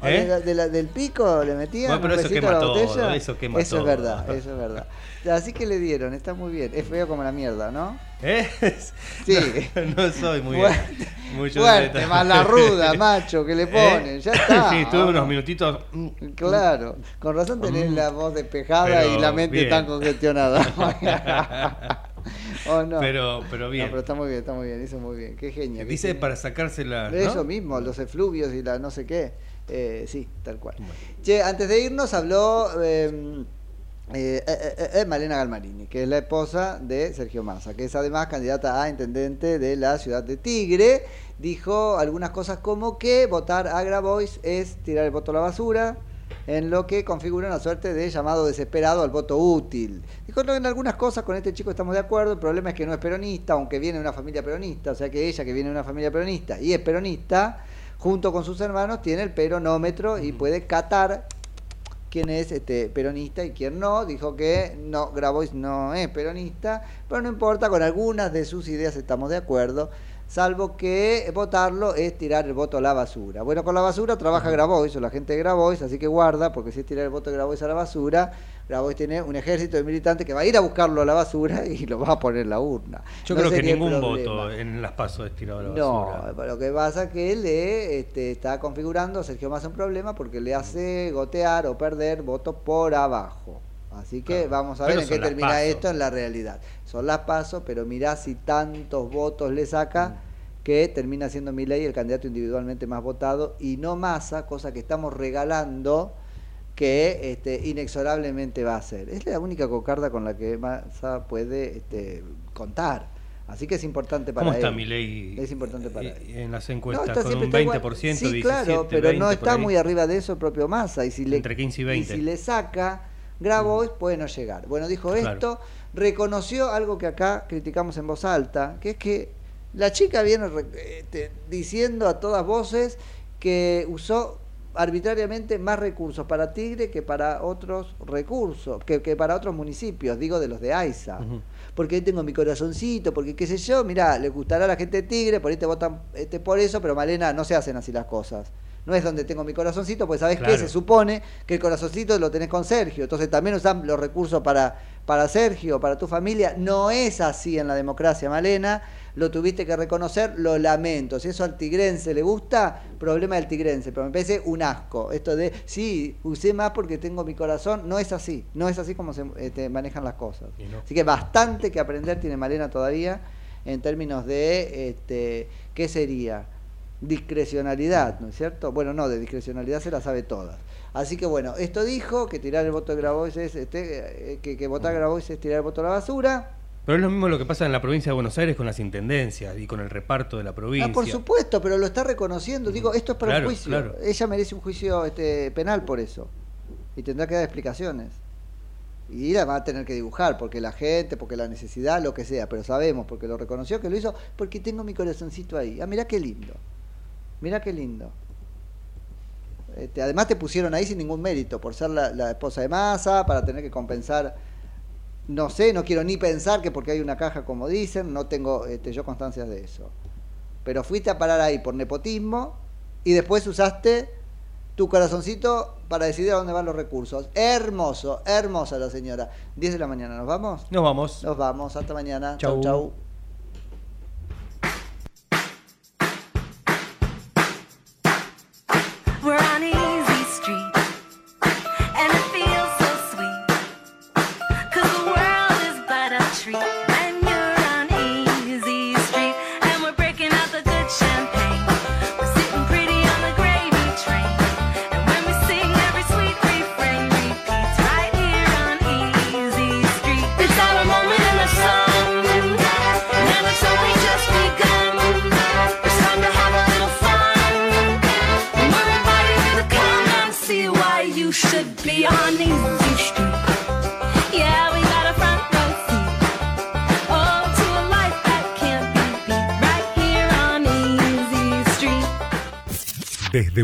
¿Eh? De la- de la- del pico le metían Bueno, pero un eso quema a la todo, eso quema Eso es verdad, eso es verdad. Así que le dieron, está muy bien. Es feo como la mierda, ¿no? ¿Eh? Sí. No, no soy muy Fuerte, mucho fuerte, más la ruda, macho, que le ¿Eh? ponen. Ya está. Sí, estuve ¿o unos no? minutitos. Claro, con razón tenés Mm. la voz despejada Pero y la mente bien. tan congestionada. ¿O no? Pero- pero bien. No, pero está muy bien, está muy bien, eso muy bien. Qué genia. qué Dice para sacársela. ¿no? Eso mismo, los efluvios y la no sé qué. Eh, sí, tal cual. Che, antes de irnos habló eh, eh, eh, eh, eh, Malena Galmarini, que es la esposa de Sergio Massa, que es además candidata a intendente de la ciudad de Tigre. Dijo algunas cosas como que votar a Grabois es tirar el voto a la basura, en lo que configura una suerte de llamado desesperado al voto útil. Dijo, no, en algunas cosas con este chico estamos de acuerdo, el problema es que no es peronista, aunque viene de una familia peronista, o sea que ella que viene de una familia peronista y es peronista, junto con sus hermanos tiene el peronómetro y puede catar quién es este peronista y quién no. Dijo que no, Grabois no es peronista, pero no importa, con algunas de sus ideas estamos de acuerdo, salvo que votarlo es tirar el voto a la basura. Bueno, con la basura trabaja Grabois o la gente de Grabois, así que guarda, porque si es tirar el voto de Grabois a la basura, Grabois tiene un ejército de militantes que va a ir a buscarlo a la basura y lo va a poner en la urna. Yo No creo que ningún voto en las pasos es tirado a la No, basura. pero lo que pasa es que le este, está configurando a Sergio Massa un problema porque le hace gotear o perder votos por abajo. Así que vamos a ver Pero en qué termina PASO. esto en la realidad. Son las pasos, pero mirá si tantos votos le saca que termina siendo Milei el candidato individualmente más votado y no Massa, cosa que estamos regalando que este, inexorablemente va a ser. Es la única cocarda con la que Massa puede este, contar. Así que es importante para ¿Cómo está él. Milei Es importante para él. eh, en las encuestas? con un está igual. 20%, Sí, 17, claro, pero 20 no está muy arriba de eso el propio Massa. Y si le, Entre 15 y 20. si le saca Grabois, puede no llegar. Bueno, dijo Claro. esto, reconoció algo que acá criticamos en voz alta, que es que la chica viene este, diciendo a todas voces que usó arbitrariamente más recursos para Tigre que para otros recursos, que, que para otros municipios, digo de los de AISA. Porque ahí tengo mi corazoncito, porque qué sé yo, mirá, le gustará a la gente de Tigre, por ahí te votan este, por eso, pero Malena, no se hacen así las cosas. No es donde tengo mi corazoncito, pues sabes Claro. qué, se supone que el corazoncito lo tenés con Sergio, entonces también usan los recursos para, para Sergio, para tu familia. No es así en la democracia, Malena, lo tuviste que reconocer, lo lamento. Si eso al tigrense le gusta, problema del tigrense, pero me parece un asco. Esto de, sí, usé más porque tengo mi corazón, no es así, no es así como se este, manejan las cosas. No. Así que bastante que aprender tiene Malena todavía en términos de, este, ¿qué sería? Discrecionalidad, ¿no es cierto? Bueno, no, de discrecionalidad se la sabe todas. Así que bueno, esto dijo que tirar el voto de Grabois es, este, eh, que, que votar Grabois es tirar el voto a la basura. Pero es lo mismo lo que pasa en la provincia de Buenos Aires con las intendencias y con el reparto de la provincia. Ah, por supuesto, pero lo está reconociendo. Digo, esto es para Claro, un juicio. claro. Ella merece un juicio este, penal por eso. Y tendrá que dar explicaciones. Y la va a tener que dibujar, porque la gente, porque la necesidad, lo que sea. Pero sabemos, porque lo reconoció que lo hizo, porque tengo mi corazoncito ahí. Ah, mirá qué lindo. Mirá qué lindo. Este, además te pusieron ahí sin ningún mérito, por ser la, la esposa de masa, para tener que compensar no sé, no quiero ni pensar que porque hay una caja como dicen, no tengo este, yo constancias de eso. Pero fuiste a parar ahí por nepotismo y después usaste tu corazoncito para decidir a dónde van los recursos. Hermoso, hermosa la señora. 10 de la mañana, ¿nos vamos? Nos vamos. Nos vamos, hasta mañana. Chau. chau. chau.